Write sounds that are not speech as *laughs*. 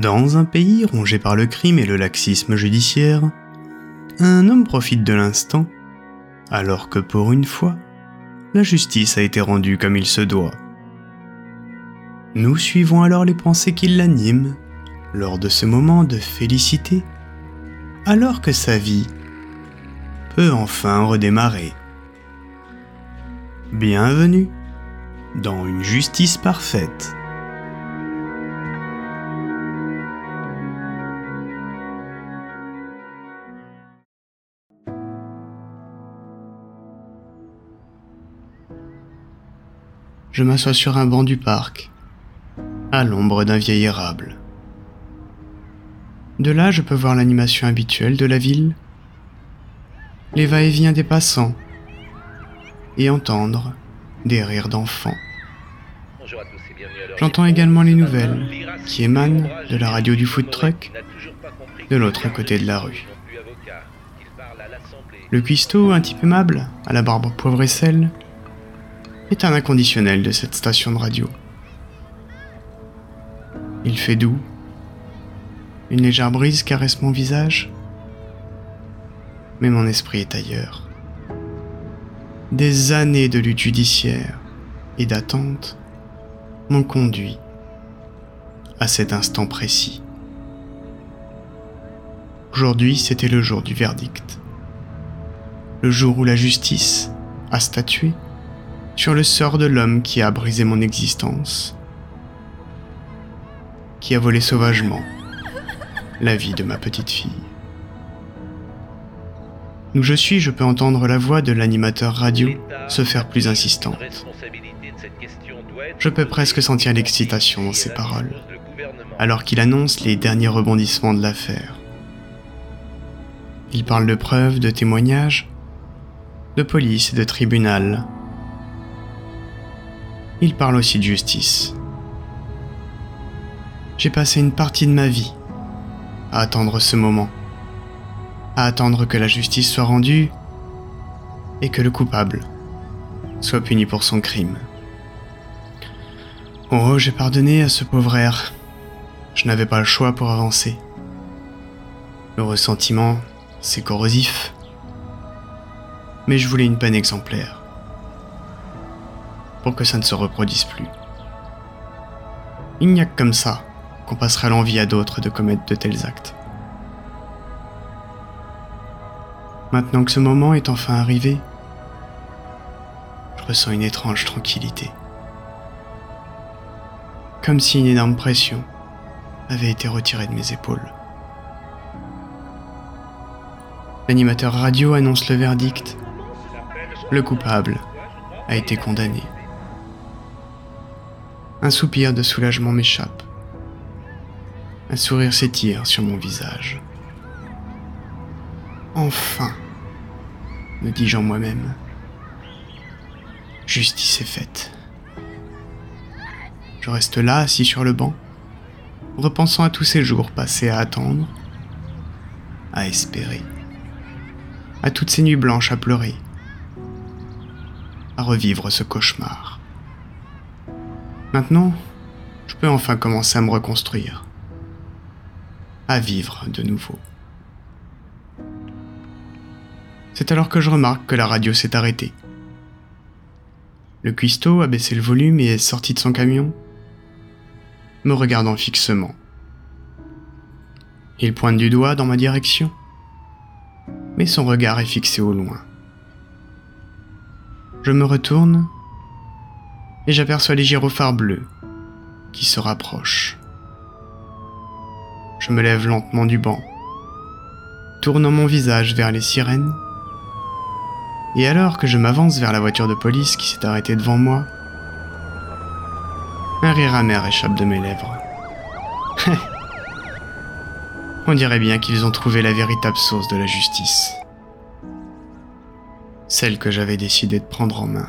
Dans un pays rongé par le crime et le laxisme judiciaire, un homme profite de l'instant, alors que pour une fois, la justice a été rendue comme il se doit. Nous suivons alors les pensées qui l'animent lors de ce moment de félicité, alors que sa vie peut enfin redémarrer. Bienvenue dans une justice parfaite. Je m'assois sur un banc du parc, à l'ombre d'un vieil érable. De là, je peux voir l'animation habituelle de la ville, les va-et-vient des passants, et entendre des rires d'enfants. J'entends également les nouvelles qui émanent de la radio du food truck de l'autre côté de la rue. Le cuistot, un type aimable, à la barbe poivre et sel, est un inconditionnel de cette station de radio. Il fait doux. Une légère brise caresse mon visage. Mais mon esprit est ailleurs. Des années de lutte judiciaire et d'attente m'ont conduit à cet instant précis. Aujourd'hui, c'était le jour du verdict. Le jour où la justice a statué sur le sort de l'homme qui a brisé mon existence, qui a volé sauvagement la vie de ma petite fille. Où je suis, je peux entendre la voix de l'animateur radio se faire plus insistante. Je peux presque sentir l'excitation dans ses paroles, alors qu'il annonce les derniers rebondissements de l'affaire. Il parle de preuves, de témoignages, de police et de tribunal, il parle aussi de justice. J'ai passé une partie de ma vie à attendre ce moment, à attendre que la justice soit rendue et que le coupable soit puni pour son crime. Oh, j'ai pardonné à ce pauvre air. Je n'avais pas le choix pour avancer. Le ressentiment, c'est corrosif. Mais je voulais une peine exemplaire pour que ça ne se reproduise plus. Il n'y a que comme ça qu'on passera l'envie à d'autres de commettre de tels actes. Maintenant que ce moment est enfin arrivé, je ressens une étrange tranquillité. Comme si une énorme pression avait été retirée de mes épaules. L'animateur radio annonce le verdict. Le coupable a été condamné. Un soupir de soulagement m'échappe. Un sourire s'étire sur mon visage. Enfin, me dis-je en moi-même, justice est faite. Je reste là, assis sur le banc, repensant à tous ces jours passés à attendre, à espérer, à toutes ces nuits blanches à pleurer, à revivre ce cauchemar. Maintenant, je peux enfin commencer à me reconstruire, à vivre de nouveau. C'est alors que je remarque que la radio s'est arrêtée. Le cuistot a baissé le volume et est sorti de son camion, me regardant fixement. Il pointe du doigt dans ma direction, mais son regard est fixé au loin. Je me retourne et j'aperçois les gyrophares bleus qui se rapprochent. Je me lève lentement du banc, tournant mon visage vers les sirènes, et alors que je m'avance vers la voiture de police qui s'est arrêtée devant moi, un rire amer échappe de mes lèvres. *laughs* On dirait bien qu'ils ont trouvé la véritable source de la justice. Celle que j'avais décidé de prendre en main.